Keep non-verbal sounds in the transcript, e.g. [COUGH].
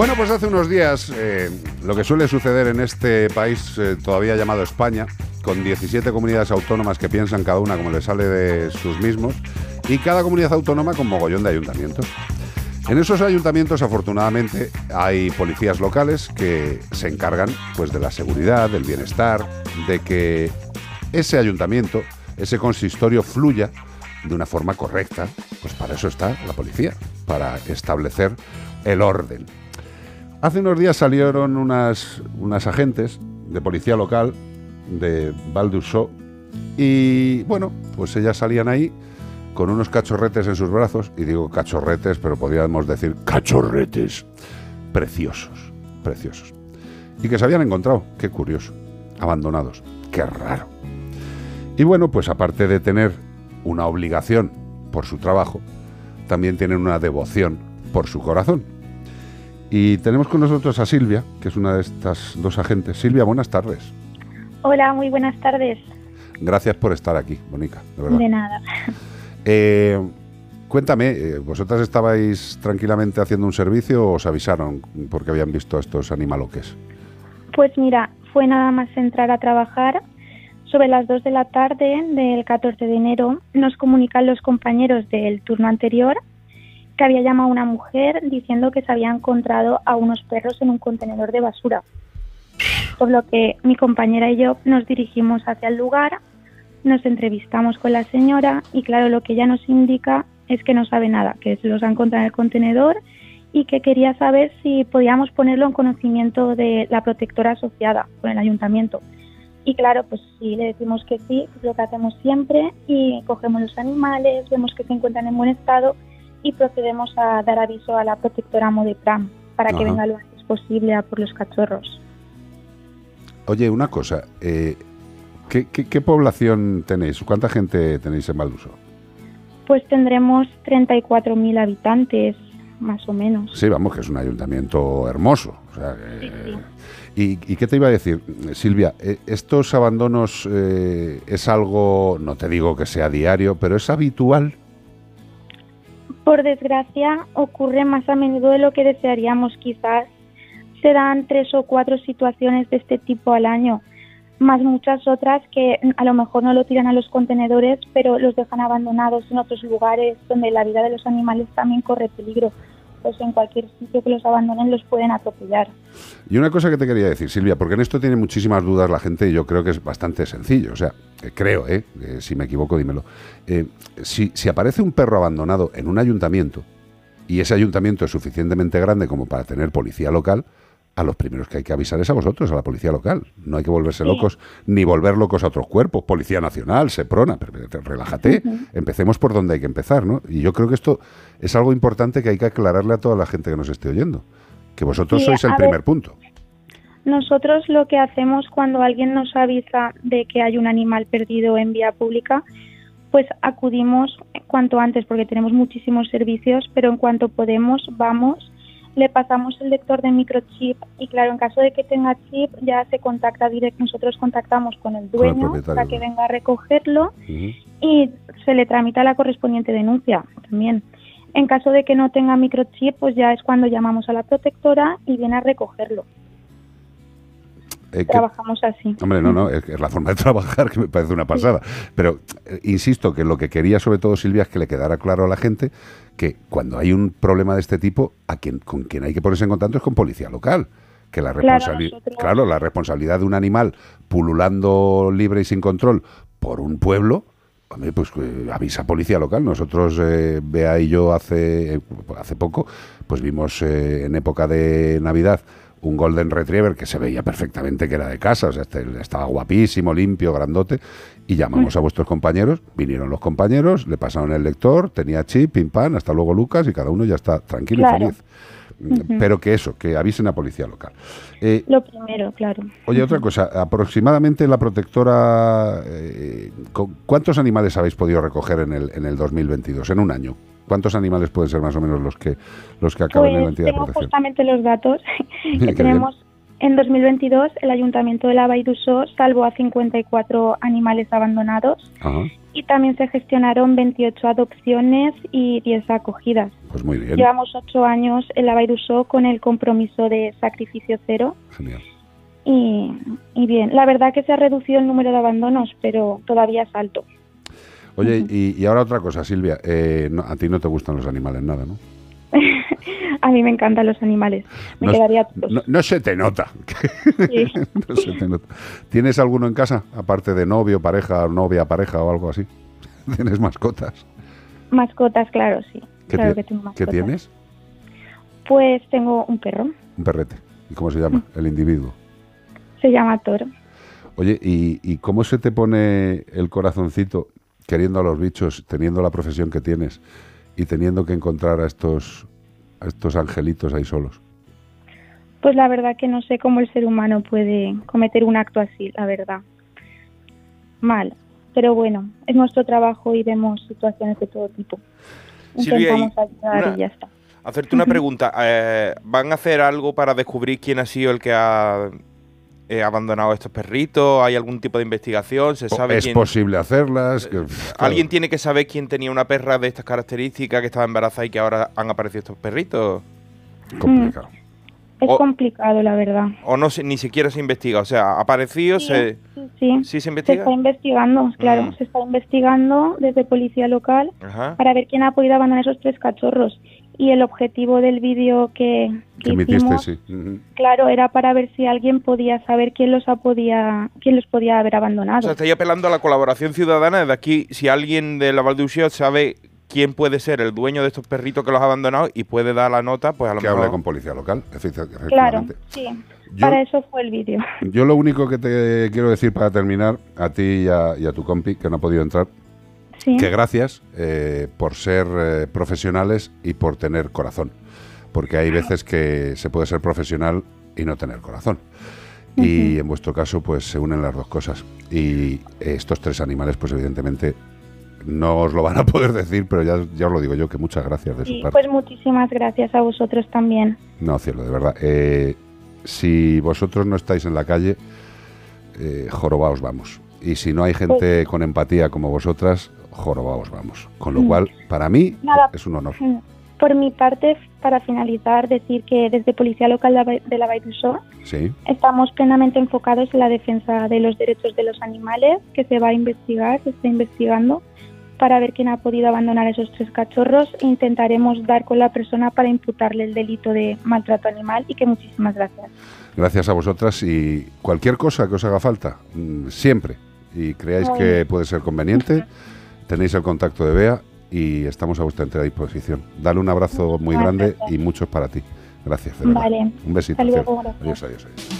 Bueno, pues hace unos días eh, lo que suele suceder en este país eh, todavía llamado España, con 17 comunidades autónomas que piensan cada una como le sale de sus mismos, y cada comunidad autónoma con mogollón de ayuntamientos. En esos ayuntamientos, afortunadamente, hay policías locales que se encargan pues, de la seguridad, del bienestar, de que ese ayuntamiento, ese consistorio fluya de una forma correcta. Pues para eso está la policía, para establecer el orden. Hace unos días salieron unas, unas agentes de policía local de Val y bueno, pues ellas salían ahí con unos cachorretes en sus brazos, y digo cachorretes, pero podríamos decir cachorretes preciosos, preciosos. Y que se habían encontrado, qué curioso, abandonados, qué raro. Y bueno, pues aparte de tener una obligación por su trabajo, también tienen una devoción por su corazón. Y tenemos con nosotros a Silvia, que es una de estas dos agentes. Silvia, buenas tardes. Hola, muy buenas tardes. Gracias por estar aquí, Bonica. De, de nada. Eh, cuéntame, eh, ¿vosotras estabais tranquilamente haciendo un servicio o os avisaron porque habían visto a estos animaloques? Pues mira, fue nada más entrar a trabajar. Sobre las 2 de la tarde del 14 de enero nos comunican los compañeros del turno anterior que había llamado a una mujer diciendo que se había encontrado a unos perros en un contenedor de basura. Por lo que mi compañera y yo nos dirigimos hacia el lugar, nos entrevistamos con la señora y claro, lo que ella nos indica es que no sabe nada, que los ha encontrado en el contenedor y que quería saber si podíamos ponerlo en conocimiento de la protectora asociada con el ayuntamiento. Y claro, pues sí, le decimos que sí, es lo que hacemos siempre y cogemos los animales, vemos que se encuentran en buen estado y procedemos a dar aviso a la protectora Modepram para que venga lo antes posible a por los cachorros. Oye, una cosa, eh, ¿qué, población tenéis? ¿Cuánta gente tenéis en Valduso? Pues tendremos 34.000 habitantes, más o menos. Sí, vamos, que es un ayuntamiento hermoso. ¿y, qué te iba a decir, Silvia? Eh, ¿Estos abandonos eh, es algo, no te digo que sea diario, pero es habitual? Por desgracia, ocurre más a menudo de lo que desearíamos. Quizás se dan tres o cuatro situaciones de este tipo al año, más muchas otras que a lo mejor no lo tiran a los contenedores, pero los dejan abandonados en otros lugares donde la vida de los animales también corre peligro pues en cualquier sitio que los abandonen los pueden atropellar. Y una cosa que te quería decir, Silvia, porque en esto tiene muchísimas dudas la gente y yo creo que es bastante sencillo. O sea, creo, ¿eh? si me equivoco, dímelo. Eh, si, si aparece un perro abandonado en un ayuntamiento y ese ayuntamiento es suficientemente grande como para tener policía local, a los primeros que hay que avisar es a vosotros, a la policía local. No hay que volverse locos, ni volver locos a otros cuerpos. Policía Nacional, Seprona, pero, relájate. Empecemos por donde hay que empezar, ¿no? Y yo creo que esto es algo importante que hay que aclararle a toda la gente que nos esté oyendo. Que vosotros sois el primer punto. Nosotros lo que hacemos cuando alguien nos avisa de que hay un animal perdido en vía pública, pues acudimos cuanto antes porque tenemos muchísimos servicios, pero en cuanto podemos vamos le pasamos el lector de microchip y claro, en caso de que tenga chip ya se contacta directo, nosotros contactamos con el dueño para que venga a recogerlo y se le tramita la correspondiente denuncia también. En caso de que no tenga microchip, pues ya es cuando llamamos a la protectora y viene a recogerlo. Eh, Trabajamos así. Hombre, no, no, es, la forma de [LAUGHS] trabajar que me parece una pasada. Pero eh, insisto que lo que quería sobre todo Silvia es que le quedara claro a la gente que cuando hay un problema de este tipo, a quien, con quien hay que ponerse en contacto es con policía local. Que la responsabilidad, claro, la responsabilidad de un animal pululando libre y sin control por un pueblo, pues eh, avisa policía local. Nosotros, eh, Bea y yo, hace, hace poco, pues vimos en época de Navidad un Golden Retriever que se veía perfectamente que era de casa, o sea, este, estaba guapísimo, limpio, grandote, y llamamos a vuestros compañeros, vinieron los compañeros, le pasaron el lector, tenía chip, pim pam, hasta luego Lucas, y cada uno ya está tranquilo y feliz. Pero que eso, que avisen a policía local. Eh, Lo primero, claro. Oye, otra cosa, aproximadamente la protectora, eh, ¿cuántos animales habéis podido recoger en el, en el 2022, en un año? ¿Cuántos animales pueden ser más o menos los que los que acaban en la pues entidad tengo justamente los datos [LAUGHS] que tenemos. En 2022 el Ayuntamiento de La Vaidusó salvó a 54 animales abandonados y también se gestionaron 28 adopciones y 10 acogidas. Pues muy bien. Llevamos 8 años en la Bairusó con el compromiso de sacrificio cero. Genial. Y, y bien, la verdad que se ha reducido el número de abandonos, pero todavía es alto. Oye, y, y ahora otra cosa, Silvia. eh, no- a ti no te gustan los animales, nada, ¿no? [LAUGHS] A mí me encantan los animales. Me No, quedaría no, no se te nota. Sí. [LAUGHS] No se te nota. ¿Tienes alguno en casa? Aparte de novio, pareja, novia, pareja o algo así. [LAUGHS] ¿Tienes mascotas? Mascotas, claro, sí. ¿Qué, claro que tengo qué mascotas. tienes? Pues tengo un perro. Un perrete. ¿Y cómo se llama? El individuo. Se llama Toro. Oye, ¿y, y cómo se te pone el corazoncito queriendo a los bichos, teniendo la profesión que tienes y teniendo que encontrar a estos, a estos angelitos ahí solos? Pues la verdad que no sé cómo el ser humano puede cometer un acto así, la verdad. Mal. Pero bueno, es nuestro trabajo y vemos situaciones de todo tipo. Silvia, Intentamos ayudar una- y ya está. Hacerte una pregunta. eh, ¿Van a hacer algo para descubrir quién ha sido el que ha eh, abandonado estos perritos? ¿Hay algún tipo de investigación? ¿Se sabe ¿Es quién? posible hacerlas? Que, pff, claro. ¿Alguien tiene que saber quién tenía una perra de estas características que estaba embarazada y que ahora han aparecido estos perritos? Complicado. Es O- complicado, la verdad. ¿O no se, ni siquiera se investiga? O sea, ¿ha aparecido? Sí, se, sí, sí. ¿Sí se Se investiga? está investigando, claro. Mm. Se está investigando desde policía local Ajá. para ver quién ha podido abandonar esos tres cachorros. Y el objetivo del vídeo que, Que que emitiste, hicimos, sí. Claro, era para ver si alguien podía saber quién los ha podía, quién los podía haber O abandonado. sea, estáis apelando a la colaboración ciudadana. Desde aquí, si alguien de la Valdeusio sabe quién puede ser el dueño de estos perritos que los ha abandonado y puede dar la nota, pues a lo Que mejor... hable con policía local, Claro, sí. Yo- Para eso fue el vídeo. Yo lo único que te quiero decir para terminar, a ti y a, y a tu compi, que no ha podido entrar, Sí. que gracias eh, por ser eh, profesionales y por tener corazón. Porque hay veces que se puede ser profesional y no tener corazón. Y en vuestro caso, pues se unen las dos cosas. Y estos tres animales, pues evidentemente no os lo van a [LAUGHS] poder decir, pero ya, ya os lo digo yo, que muchas gracias de su Sí, parte. pues muchísimas gracias a vosotros también. No, cielo, de verdad. Eh, si vosotros no estáis en la calle, eh, jorobaos vamos. Y si no hay gente con empatía como vosotras, jorobaos vamos. Con lo Mm. cual, para mí, Nada. es un honor. Por mi parte, para finalizar, decir que desde Policía Local de la Baidusó Sí, estamos plenamente enfocados en la defensa de los derechos de los animales, que se va a investigar, se está investigando, para ver quién ha podido abandonar esos tres cachorros e intentaremos dar con la persona para imputarle el delito de maltrato animal y que muchísimas gracias. gracias a vosotras y cualquier cosa que os haga falta, mm, siempre. Y creáis que puede ser conveniente, tenéis el contacto de Bea y estamos a vuestra entera disposición. Dale un abrazo muy Muchas grande gracias. y muchos para ti. Gracias, de. Vale. Un besito. Adiós, adiós, adiós.